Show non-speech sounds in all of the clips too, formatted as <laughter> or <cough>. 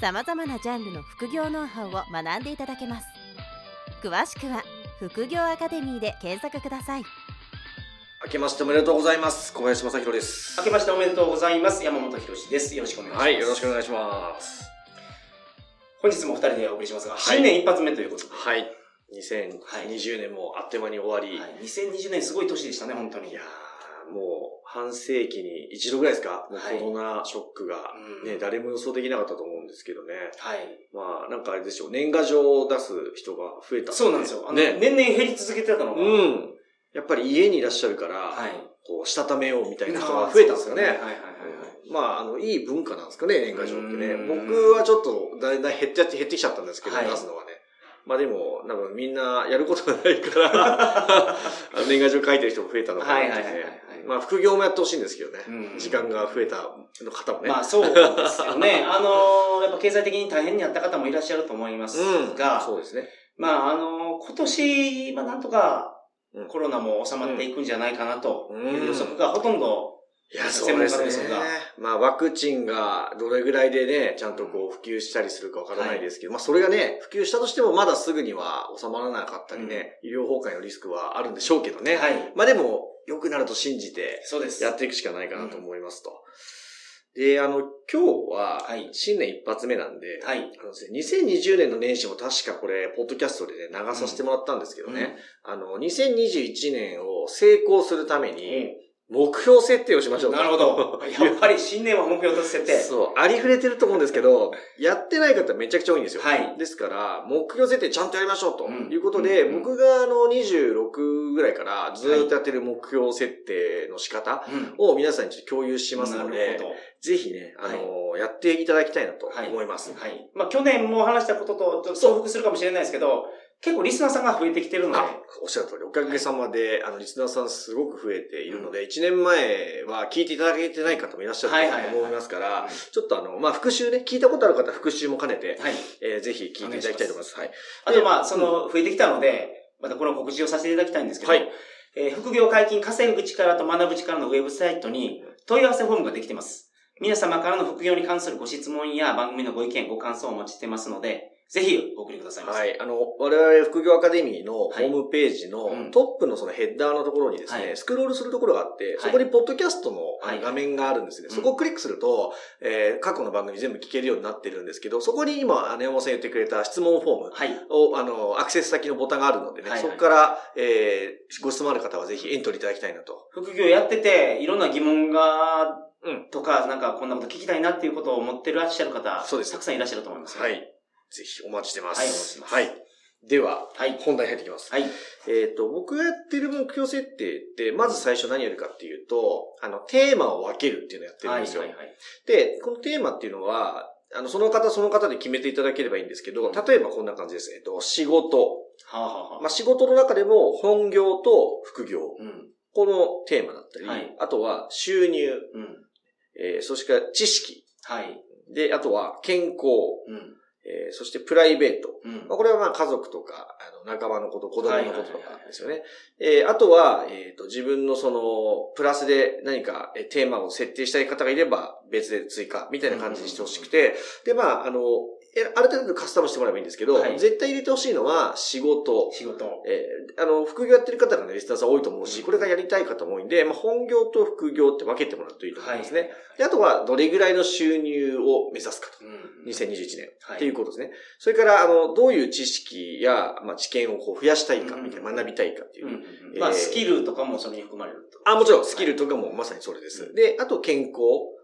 さまざまなジャンルの副業ノウハウを学んでいただけます詳しくは副業アカデミーで検索ください明けましておめでとうございます。小林正宏です。明けましておめでとうございます。山本博史です。よろしくお願いします。はい、よろしくお願いします。本日もお二人でお送りしますが、はい新年一発目ということで。はい。2020年もあっという間に終わり、はい。2020年すごい年でしたね、本当に。いやーもう半世紀に一度ぐらいですか、はいコロナショックが、うんね、誰も予想できなかったと思うんですけどね。はい。まあ、なんかあれでしょう、年賀状を出す人が増えた、そうなんですよ。あの、ね。年々減り続けてたのが。うん。やっぱり家にいらっしゃるから、はい。こう、したためようみたいな人が増えたんですよね。はいはいはいはい。まあ、あの、いい文化なんですかね、年賀状ってねう。ん僕はちょっと、だいだい減って減ってきちゃったんですけど、はい出すのはね。まあでも、なんかみんなやることがないから、<laughs> 年賀状書いてる人も増えたのかなってはいはいはいはいね。まあ、副業もやってほしいんですけどね。うん時間が増えたの方もね。まあそうですよね。<laughs> あのーやっぱ経済的に大変になった方もいらっしゃると思いますうん。が、そうですね。まああのー今年、まあなんとかうんコロナも収まっていくんじゃないかなとうんいう予測がほとんどいや、そうですね。まあ、ワクチンがどれぐらいでね、ちゃんとこう普及したりするかわからないですけど、まあ、それがね、普及したとしてもまだすぐには収まらなかったりね、医療崩壊のリスクはあるんでしょうけどね。はい。まあでも、良くなると信じて、そうです。やっていくしかないかなと思いますと。で、あの、今日ははい、新年一発目なんで、はい。あのですね、2020年の年始も確かこれ、ポッドキャストでね、流させてもらったんですけどね、あの、2021年を成功するために、目標設定をしましょうとなるほど。<laughs> やっぱり新年は目標としてて。そう、ありふれてると思うんですけど、やってない方めちゃくちゃ多いんですよ。はいですから、目標設定ちゃんとやりましょうとうんいうことで、うん僕があの26ぐらいからずっとやってる目標設定の仕方うん。を皆さんにちょっと共有しますのなでる、ほど。ぜひね、あのやっていただきたいなとはい思います。はい。まあ去年も話したこととちょっと重複するかもしれないですけど、結構リスナーさんが増えてきてるので、あ、おっしゃる通り、おかげさまで、あの、リスナーさんすごく増えているので、1年前は聞いていただけてない方もいらっしゃると思いますからうん、ちょっとあの、まあ、復習ね、聞いたことある方は復習も兼ねて、はい。えーぜひ聞いていただきたいと思います。はい。あとまあ、その、増えてきたので、またこの告知をさせていただきたいんですけど、はい。えー副業解禁稼ぐ力と学ぶ力のウェブサイトに問い合わせフォームができています。皆様からの副業に関するご質問や番組のご意見、ご感想をお待ちしてますので、ぜひお送りください。はい。あの、我々副業アカデミーのホはいームページのうんトップのそのヘッダーのところにですね、はいスクロールするところがあって、いそこにポッドキャストの画面があるんですね。うんそこをクリックすると、えー過去の番組全部聞けるようになってるんですけど、そこに今、姉山さん言ってくれた質問フォームはい。を、あの、アクセス先のボタンがあるのでね、はいはいそこから、えーご質問ある方はぜひエントリーいただきたいなと。副業やってて、いろんな疑問が、うんとか、なんかこんなこと聞きたいなっていうことを思ってらっしゃる方、そうですたくさんいらっしゃると思います。は。い。ぜひお待ちしてます。はいはい。では、はい。本題入ってきます。はい。えっ、と、僕がやってる目標設定って、まず最初何やるかっていうと、あの、テーマを分けるっていうのをやってるんですよ。はいはいはい。で、このテーマっていうのは、あの、その方その方で決めていただければいいんですけど、例えばこんな感じです。えっ、と、仕事。はあ、はあはあまあ、仕事の中でも本業と副業。うん。このテーマだったり、はいあとは収入、うん。えーそして知識。はい。で、あとは健康。うん。えーそしてプライベート。うんまあ、これはまあ家族とか、あの、仲間のこと、子供のこととかですよね。えーあとは、えっ、と、自分のその、プラスで何かえーテーマを設定したい方がいれば、別で追加、みたいな感じにしてほしくて、で、まあ、あの、えある程度カスタムしてもらえばいいんですけど、はい絶対入れてほしいのは、仕事、仕事。えーあの、副業やってる方がね、リスナーさん多いと思うし、これがやりたい方も多いんで、まあ、本業と副業って分けてもらうといいと思いますね。で、あとは、どれぐらいの収入を目指すかと。うん。2021年。はいっていうことですね。それから、あの、どういう知識や、まあ、知見をこう増やしたいか、みたいな、学びたいかっていうう。んうんえーまあ、スキルとかもそれに含まれると。あ、もちろん、スキルとかもまさにそれです。で、あと、健康。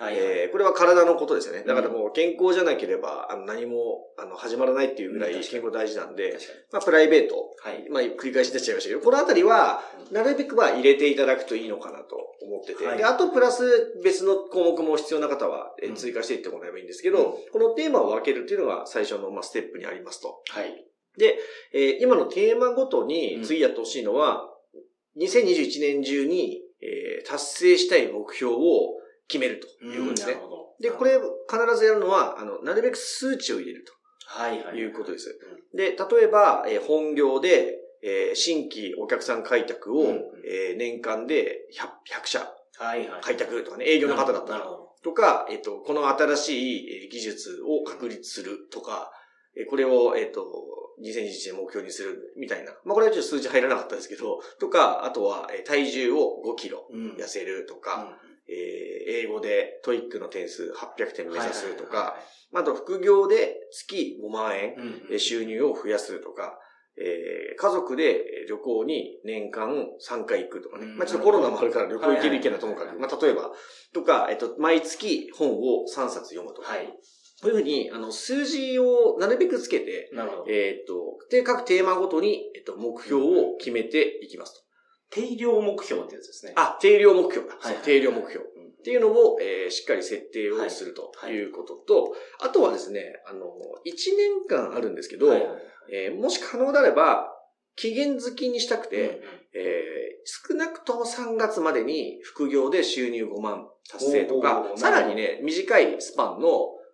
はい。えーこれは体のことですよね。だからもう健康じゃなければ、あの何も、あの、始まらないっていうぐらい健康大事なんで。まあ、プライベート、はい。まあ、繰り返しになっちゃいましたけど、このあたりは、なるべくは入れていただくといいのかなと思ってて、はいで、あとプラス別の項目も必要な方は、追加していってもらえばいいんですけど、うんこのテーマを分けるっていうのが最初の、まあ、ステップにありますと。はい。えー今のテーマごとうにん次やってほしいのは、2021年中に、えー達成したい目標を決めるということですね。で、これ必ずやるのは、あの、なるべく数値を入れるはいはい。ということです。で、例えば、えー本業で、えー新規お客さん開拓を、うんえー年間で 100, 100社。開拓とかね、営業の方だったら。とか、えっ、と、この新しいえー技術を確立するとか、えーこれを、えっ、と、2021年目標にするみたいな。まあ、これはちょっと数字入らなかったですけど、とか、あとは、えー体重を5キロうん痩せるとか、うんえー英語で TOEIC の点数800点目指すとか、ああと副業で月5万円う収入を増やすとか、えー家族でえー旅行に年間3回行くとかね。うんまあちょっとコロナもあるから旅行行ける行けないと思うから、はいまあ例えば、とか、えっと、毎月本を3冊読むとか。はい。こういうふうに、あの、数字をなるべくつけて、なるほど。えーっと、で、各テーマごとに、えっと、目標を決めていきますと。定量目標ってやつですね。あ、定量目標。だ。はい定量目標。うん。っていうのを、えーしっかり設定をするとはい。い。うことと、あとはですね、あの、1年間あるんですけど、はいはいえーもし可能であれば、期限付きにしたくて、うんえー少なくとも3月までに副業で収入5万達成とかさらにね、短いスパンの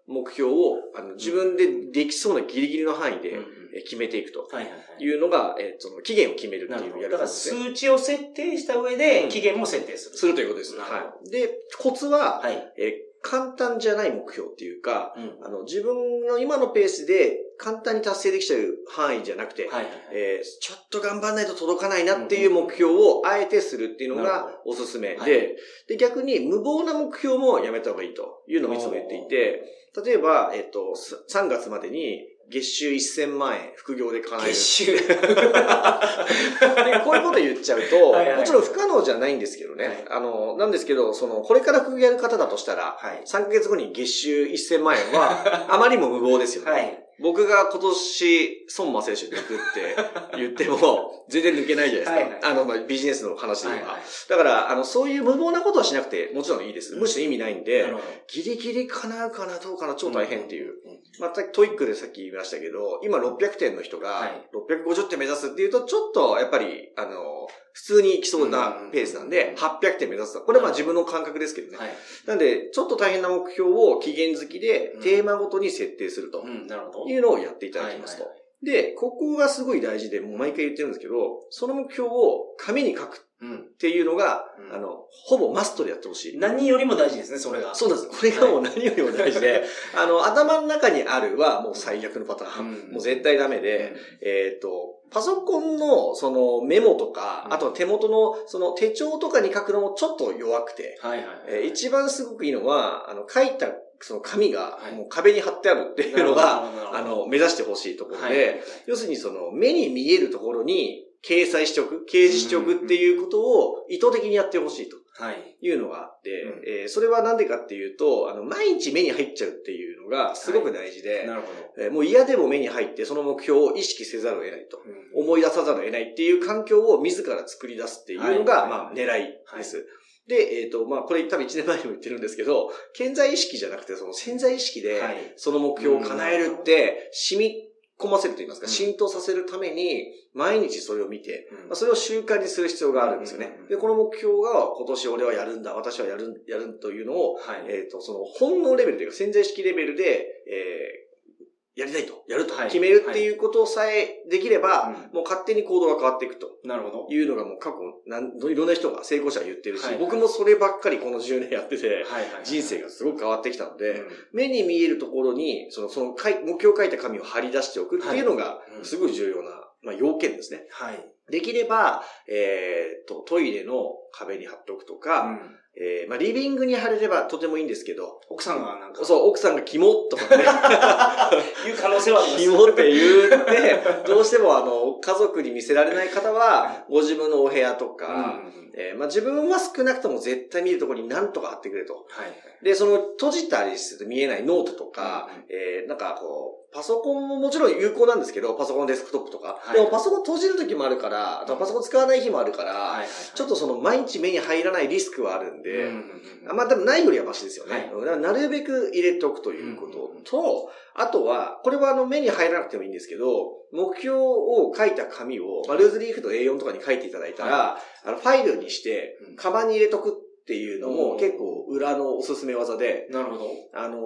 目標をあの自分でできそうなギリギリの範囲で、うん決めていくとはいうのが、えーその期限を決めるっていうやり方ですね。数値を設定した上でうん期限も設定する。するということです。はい。で、コツは、はい。えー簡単じゃない目標っていうか、うんあの、自分の今のペースで簡単に達成できちゃう範囲じゃなくて、はいはいはい。えーちょっと頑張んないと届かないなっていう目標をあえてするっていうのがおすすめで、はいで、逆に無謀な目標もやめた方がいいというのもいつも言っていて、例えば、えっ、と、す3月までに月収1000万円副業で叶える。月収。でこういうこと言っちゃうと、<laughs> はいはいもちろん不可能じゃないんですけどね。はいあの、なんですけど、その、これから副業やる方だとしたら、はい。3ヶ月後に月収1000万円は、<laughs> あまりにも無謀ですよね。はい。僕が今年、孫馬選手抜くって言っても、全然抜けないじゃないですか。はいはいあの、まあ、ビジネスの話では。はいはいだから、あの、そういう無謀なことはしなくて、もちろんいいです。むしろ意味ないんで、なるほど。ギリギリ叶うかな、どうかな、超大変っていう。うん。また、 TOEIC でさっき言いましたけど、今600点の人がはい、650点目指すっていうと、ちょっと、やっぱり、あの、普通に来そうなペースなんで、800点目指すと。これはまあ自分の感覚ですけどね。はい。なんで、ちょっと大変な目標を期限付きでうん、テーマごとに設定するとうん、なるほど。いうのをやっていただきますとはい。で、ここがすごい大事で、もう毎回言ってるんですけど、その目標を紙に書くうん。っていうのが、うんあの、ほぼマストでやってほしい。何よりも大事ですね、それが。そうなんです。これがもう何よりも大事で、<laughs> あの、頭の中にあるはもう最悪のパターン。うんもう絶対ダメで、えっ、と、パソコンのそのメモとか、うんあとは手元のその手帳とかに書くのもちょっと弱くて、はいはい。えー一番すごくいいのは、あの、書いたその紙がはい。もう壁に貼ってあるっていうのが、あの、目指してほしいところで、はい。はいはい要するにその目に見えるところに掲載しておく、掲示しておくっていうことを意図的にやってほしいとはい。いうのがあって、うん。えーそれはなんでかっていうと、あの、毎日目に入っちゃうっていうのがすごく大事で、なるほえーもう嫌でも目に入ってその目標を意識せざるを得ないと。ど。うん。思い出さざるを得ないっていう環境を自ら作り出すっていうのが、はい。まあ、狙いです。で、えっ、と、まあ、これ多分1年前にも言ってるんですけど、潜在意識じゃなくて、その潜在意識ではい、その目標を叶えるって、染み込ませると言いますか、うん。浸透させるために、毎日それを見て、うん。まあ、それを習慣にする必要があるんですよね。で、この目標が今年俺はやるんだ、私はやる、やるというのを、はい。えっ、と、その本能レベルというか潜在意識レベルで、えーやりたいと、やるとはい。決めるっていうことさえできれば、うもう勝手に行動が変わっていくと。なるほど。いうのがもう過去なん、いろんな人が成功者が言ってるし、はい。僕もそればっかりこの10年やってて、はいはい。人生がすごく変わってきたので、うん。目に見えるところに、その、そのかい、目標を書いた紙を貼り出しておくっていうのがすごい重要な、まあ、要件ですね。はい。できれば、えー、と、トイレの壁に貼っておくとか、うんえー、まあ、リビングに貼れればとてもいいんですけど、奥さんがなんか、そう、奥さんがキモとかね、<laughs> いう可能性はあります。キモって言って、どうしてもあの、家族に見せられない方は、ご自分のお部屋とか、うんえーまあ自分は少なくとも絶対見るところに何とか貼ってくれと。はい。で、その閉じたりすると見えないノートとか、うんうんえーなんかこう、パソコンももちろん有効なんですけど、パソコンデスクトップとか。はいでもパソコン閉じる時もあるから、あとはパソコン使わない日もあるから、はいはい。ちょっとその毎日目に入らないリスクはあるんで、うんうんうんあまあ、多分ないよりはマシですよね。はい。なるべく入れておくということと、あとは、これはあの目に入らなくてもいいんですけど、目標を書いた紙を、まあ、ルーズリーフの A4 とかに書いていただいたら、あのファイルにしてうん、カバンに入れとくっていうのうん。も結構裏のおすすめ技で、なるほど。あのー、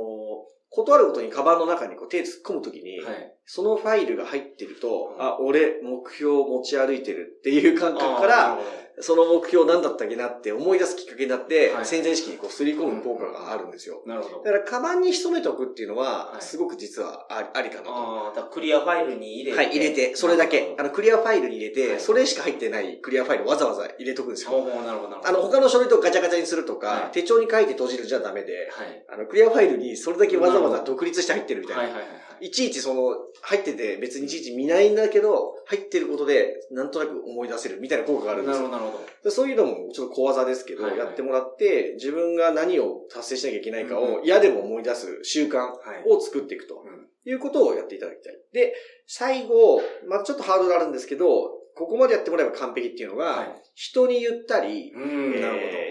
断るごとにカバンの中にこう手突っ込むときに、はい。そのファイルが入ってると、うんあ、俺目標を持ち歩いてるっていう感覚から、その目標何だったっけなって思い出すきっかけになって、はい潜在意識にこうすり込む効果があるんですよ。ど。なるほど。だから、カバンに潜めておくっていうのはは、いすごく実はありかなと。ああ、クリアファイルに入れて。はい、入れて、それだけ。あの、クリアファイルに入れて、はいそれしか入ってないクリアファイルをわざわざ入れとくんですよ。なるほど、なるほど。あの、他の書類とガチャガチャにするとか、はい手帳に書いて閉じるじゃダメで、はい。あの、クリアファイルにそれだけわざわざ独立して入ってるみたいな。はいはいはいはい。いちいちその、入ってて別にいちいち見ないんだけど、入ってることで、なんとなく思い出せるみたいな効果があるんですよなるほ。ど、そういうのもちょっと小技ですけど、はいはいやってもらって、自分が何を達成しなきゃいけないかうんを嫌でも思い出す習慣はい。を作っていくとうんいうことをやっていただきたい。で、最後、まあちょっとハードルあるんですけど、ここまでやってもらえば完璧っていうのが、はい。人に言ったり、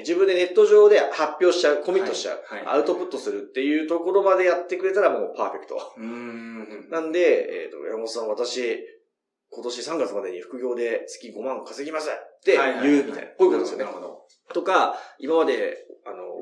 自分でネット上で発表しちゃう、コミットしちゃう、アウトプットするっていうところまでやってくれたらもうパーフェクト。ん。なんで、えっ、と、山本さん、私、今年3月までに副業で月5万稼ぎますって言うみたいな。こういうことですよねな。るほど。とか、今まで、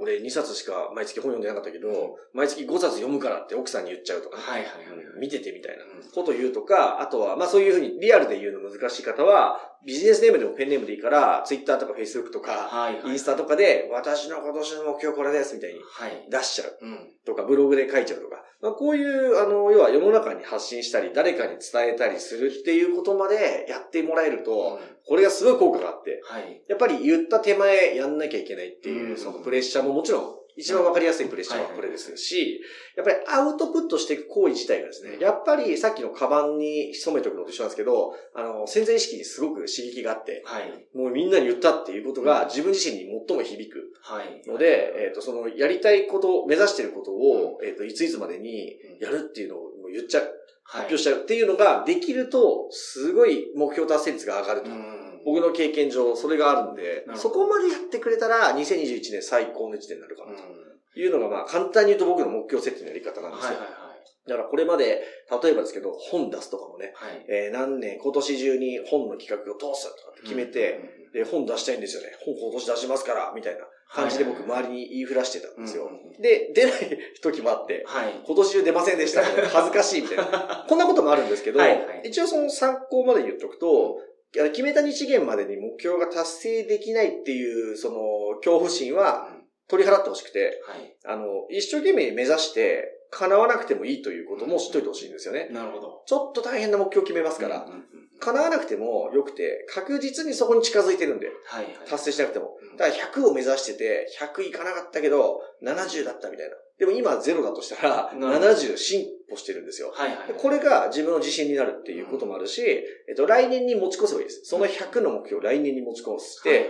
俺2冊しか毎月本読んでなかったけど、毎月5冊読むからって奥さんに言っちゃうとかね、はいはいはいはい。見ててみたいなうんことを言うとか、あとは、まあそういうふうにリアルで言うの難しい方は、ビジネスネームでもペンネームでいいから、ツイッターとかフェイスブックとか、はいはい。インスタとかで、私の今年の目標これですみたいにはい。出しちゃううん。とか、ブログで書いちゃうとか、まあこういう、あの、要は世の中に発信したり、誰かに伝えたりするっていうことまでやってもらえると、これがすごい効果があって、はい。やっぱり言った手前やんなきゃいけないっていうう、んそのプレッシャーももちろん、一番わかりやすいプレッシャーはこれですし、やっぱりアウトプットしていく行為自体がですね、やっぱりさっきのカバンに潜めておくのと一緒なんですけど、あの、潜在意識にすごく刺激があって、はい。もうみんなに言ったっていうことが自分自身に最も響くはい。ので、えっ、と、そのやりたいこと、目指していることを、えっ、と、いついつまでにやるっていうのを言っちゃう、発表しちゃうっていうのができると、すごい目標達成率が上がると。うん。僕の経験上、それがあるんでそこまでやってくれたら、2021年最高の1年になるかうん。なはというのが、まあ、簡単に言うと僕の目標設定のやり方なんいですよ。はいはい。だからこれまで、例えばですけど、本出すとかもね、はい。えー何年、今年中に本の企画を通すとかって決めて、で、本出したいんですよね。本今年出しますから、みたいな感じで僕周りに言いふらしてたんですよ。うんで、出ない時もあって、はい。今年中出ませんでしたみたいな、恥ずかしいみたいな。<laughs> こんなこともあるんですけど、はいはい一応その参考まで言っとくと、決めた日限までに目標が達成できないっていう、その、恐怖心は取り払ってほしくて、はい。あの、一生懸命目指して、叶わなくてもいいということも知っといてほしいんですよね。なるほど。ちょっと大変な目標を決めますから、うんうんうん叶わなくても良くて、確実にそこに近づいてるんで、はいはい。達成しなくても。うんだから100を目指してて、100いかなかったけど、70だったみたいな。でも今0だとしたら、なるほど70進歩してるんですよ。はいはい。でこれが自分の自信になるっていうこともあるし、えっと、来年に持ち越せばいいです。その100の目標を来年に持ち越して、はいはい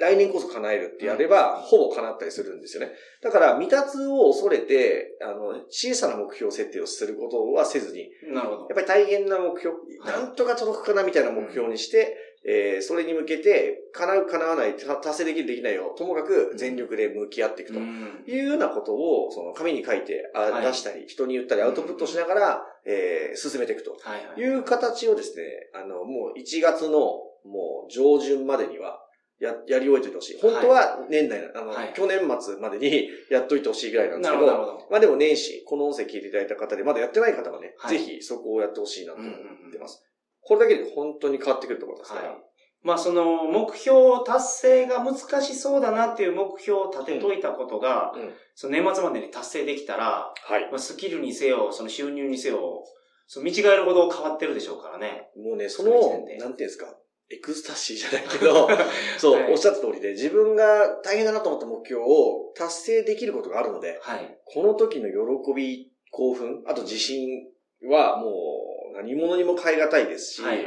来年こそ叶えるってやれば、ほぼ叶ったりするんですよね。だから、未達を恐れて、あの、小さな目標設定をすることはせずに、なるほど。やっぱり大変な目標、はいなんとか届くかなみたいな目標にして、えーそれに向けて、叶う叶わない、た達成できるできないを、ともかく全力で向き合っていくと。うん。いうようなことを、その紙に書いて、あはい。出したり、人に言ったり、アウトプットしながら、えー進めていくと。はいはい。いう形をですね、あの、もう1月の、もう上旬までには、や、やり終えておいてほしい。本当は年内、あの、はい。去年末までに <laughs> やっといてほしいぐらいなんですけど、どど。まあでも年始、この音声聞いていただいた方で、まだやってない方はね、はい。ぜひそこをやってほしいなと思ってます。これだけで本当に変わってくると思いますから。はい。まあその目標達成が難しそうだなっていう目標を立てといたことが、うんうんその年末までに達成できたら、はい。まあ、スキルにせよ、その収入にせよ、その見違えるほど変わってるでしょうからね。もうね、そその一の、なんていうんですか、エクスタシーじゃないけど、<laughs> そう、はいおっしゃった通りで、自分が大変だなと思った目標を達成できることがあるので、はい。この時の喜び、興奮、あと自信はもう何者にも変え難いですし、はい。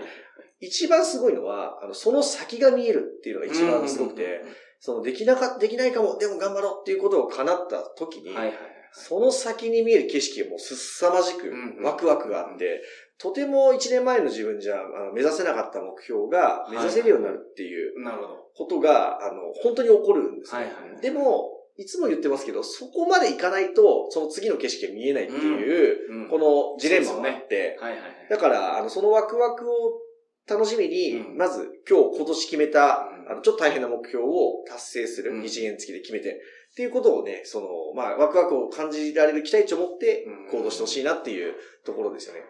一番すごいのは、あの、その先が見えるっていうのが一番すごくて、その、できなか、できないかも、でも頑張ろうっていうことを叶った時に、はいはい。その先に見える景色がもうすさまじくうんうんワクワクがあって、とても一年前の自分じゃあの目指せなかった目標が目指せるようになるっていうなるほど。ことが、あの、本当に起こるんですね。はいはいでも、いつも言ってますけど、そこまで行かないと、その次の景色が見えないっていう、うん。このジレンマもあって、はいはいはい。だから、あの、そのワクワクを楽しみに、うん。まず今日、今年決めた、うん。あの、ちょっと大変な目標を達成する、うん。一元付きで決めて、っていうことをね、その、まあ、ワクワクを感じられる期待値を持ってうん。行動してほしいなっていうところですよね。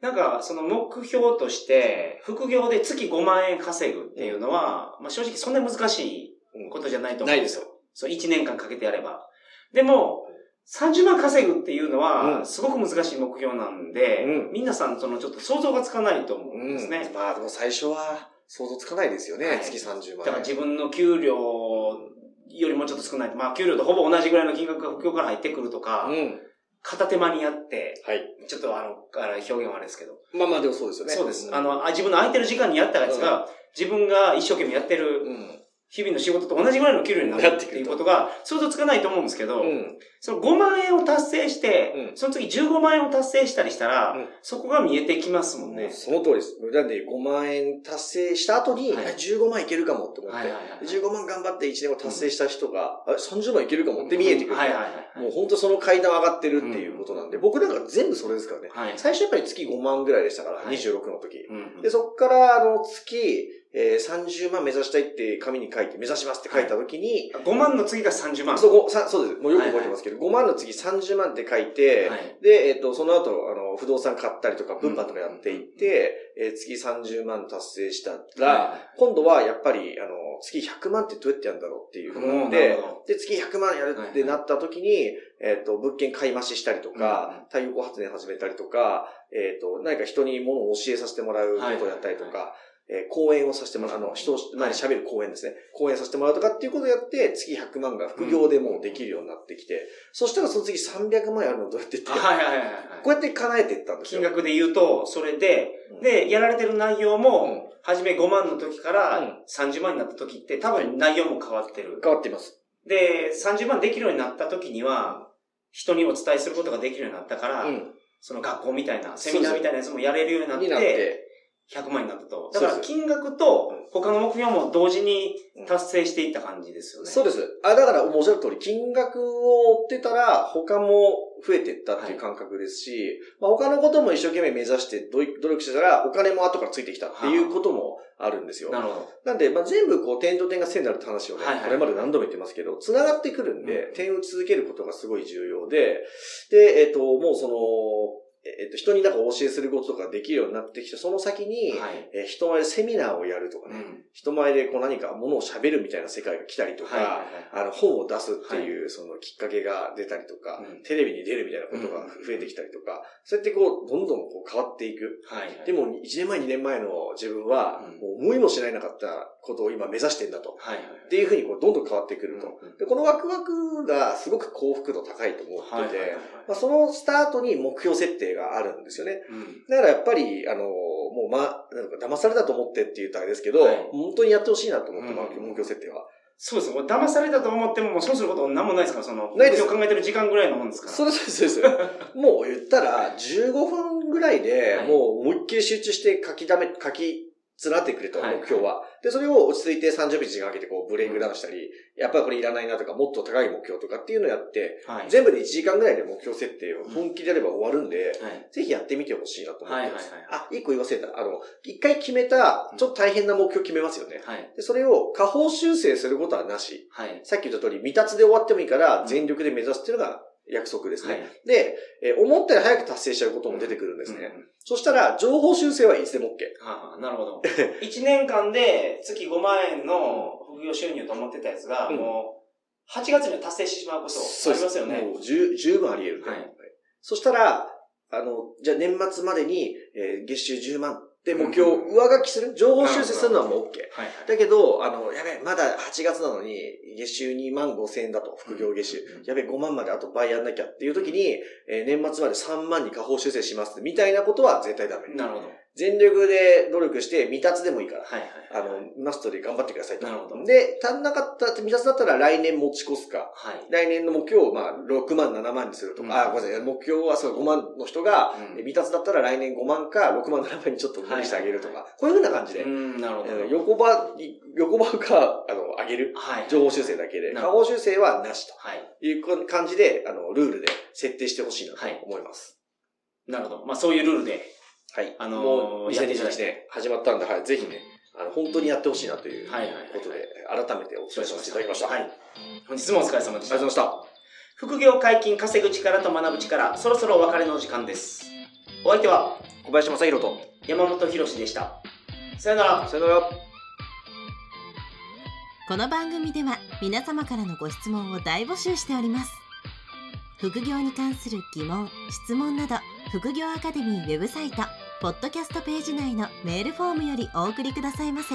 なんか、その目標として、副業で月5万円稼ぐっていうのは、まあ正直そんな難しいことじゃないと思うんですよ。そう、1年間かけてやれば。でも、30万稼ぐっていうのうは、んすごく難しい目標なんで、うん皆さん、そのちょっと想像がつかないと思うんですね。まあ、でも最初は想像つかないですよね。はい月30万円。だから自分の給料よりもちょっと少ない。まあ、給料とほぼ同じぐらいの金額が副業から入ってくるとか、うん。片手間にやって、はい。ちょっとあの、表現はあれですけど。まあまあ、でもそうですよね。そうです。んあ、の、あ自分の空いてる時間にやったやつが、自分が一生懸命やってるうん。日々の仕事と同じぐらいの給料になるっていうことが想像つかないと思うんですけど、うん。その5万円を達成して、うんその次15万円を達成したりしたら、うんそこが見えてきますもんね。その通りです。なんで5万円達成した後に、はいあ15万いけるかもって思って、はいはいはい15万頑張って1年後達成した人が、あれ30万いけるかもって見えてくる。はいはいはい。もう本当その階段上がってるっていうことなんで、僕なんか全部それですからね。はい。最初やっぱり月5万ぐらいでしたから、はい26の時。うんで、そっから、あの、月、えー、30万目指したいって紙に書いて、目指しますって書いた時に、5万の次が30万。そそうです。もうよく覚えてますけど、5万の次30万って書いて、はい。で、えっ、と、その後、あの、不動産買ったりとか、分販とかやっていって、えー月30万達成したら、は今度はやっぱり、あの、月100万ってどうやってやるんだろうっていうふうになってで、月100万やるってなった時に、えっ、と、物件買い増ししたりとか、太陽光発電始めたりとか、えっ、と、何か人に物を教えさせてもらうことをやったりとか、はいえー講演をさせてもらう、あの、人を前に喋る講演ですね。講演させてもらうとかっていうことをやって、月100万が副業でもうできるようになってきて、そしたらその次300万やるのどうやってって、あはいはいはいはい。こうやって叶えていったんですよ。金額で言うと、それで、うんで、やられてる内容うんも、初め5万の時かうんら30万になった時って多分内容も変わってる。変わっています。で、30万できるようになった時には、人にお伝えすることができるようになったから、うん。その学校みたいな、セミナーみたいなやつもやれるようになって、100万になったと。だから金額と他の目標も同時に達成していった感じですよね。そうです。あ、だから、おっしゃる通り、金額を追ってたら、他も増えていったっていう感覚ですし、まあ他のことも一生懸命目指して努力してたら、お金も後からついてきたっていうこともあるんですよ。なるほど。なんで、まあ全部こう、点と点が線になるって話をね、はいはいこれまで何度も言ってますけど、繋がってくるんで、うん点を続けることがすごい重要で、で、えっ、と、もうその、えっ、と、人になんかお教えすることとかできるようになってきて、その先に、はい。えー人前でセミナーをやるとかね、うん。人前でこう何かものを喋るみたいな世界が来たりとか、はいはいはいあの本を出すっていうそのきっかけが出たりとか、うんテレビに出るみたいなことが増えてきたりとか、そうやってこう、どんどんこう変わっていく。はいはい。でも、1年前、2年前の自分は、うんもう思いもしないなかったことを今目指してんだと。はいはい。っていうふうにこう、どんどん変わってくると。うんで、このワクワクがすごく幸福度高いと思っててはいはいはい、まあ、そのスタートに目標設定があるんですよね。うん。だからやっぱり、あの、もうま、なんか騙されたと思ってって言ったらですけど、はい本当にやってほしいなと思って、うん目標設定は。そうです。もう騙されたと思っても、もうそうすること何もないですから、その、ないです目標考えてる時間ぐらいのもんですから。そうです、そうです。もう言ったら、15分ぐらいでは、いもう思いっきり集中して書きだめ、書き連なってくれと、はい目標は。で、それを落ち着いて30分時間かけてこうブレイクダウンしたり、やっぱりこれいらないなとか、もっと高い目標とかっていうのをやって、はい。全部で1時間ぐらいで目標設定を本気でやれば終わるんで、はい。ぜひやってみてほしいなと思ってます。あ、一個言わせた。あの、一回決めた、ちょっと大変な目標決めますよね。はい。で、それを下方修正することはなし。はい。さっき言った通り、未達で終わってもいいから、全力で目指すっていうのが約束ですね。はいで、えー思ったより早く達成しちゃうことも出てくるんですね。うんそしたら、情報修正はいつでも OK。はあ、なるほど。<laughs> 1年間で月5万円の副業収入と思ってたやつが、うんもう、8月には達成してしまうことありますよね。もう十十分あり得るはいそしたら、あの、じゃあ年末までに、えー月収10万って目標を上書きする、情報修正するのはもう OK。はい。だけど、あの、やべえ、まだ8月なのに、月収2万5千円だと、副業月収。うんやべえ、5万まであと倍やんなきゃっていう時に、えー年末まで3万に下方修正しますみたいなことは絶対ダメ。なるほど。全力で努力して未達でもいいから。はいはい。あの、マストで頑張ってくださいと。なるほどで、足んなかった、未達だったら来年持ち越すか。はい。来年の目標を、まあ、6万、7万にするとか、うんあ、ごめんなさい、目標はそう5万の人が、うん未達だったら来年5万か6万、7万にちょっと無理してあげるとか、はこういうふうな感じで、うん、なるほど。うん横ば、横ばか、あの、上げる。はい。情報修正だけで、下方修正はなしとはい。いう感じで、あの、ルールで設定してほしいなと思います。なるほど。まあそういうルールで。はい。あのーもうやっていただい2021て年始まったんで、はい、ぜひね、あの、本当にやってほしいなというはいことで、改めてお伝えさせていただきました。はありがい。本日もお疲れ様でしたとうござい。ました。副業解禁、稼ぐ力と学ぶ力、そろそろお別れの時間です。お相手は小林正宏と、山本博史でした。さよなら。さよなら。この番組では皆様からのご質問を大募集しております副業に関する疑問・質問など副業アカデミーウェブサイトポッドキャストページ内のメールフォームよりお送りくださいませ。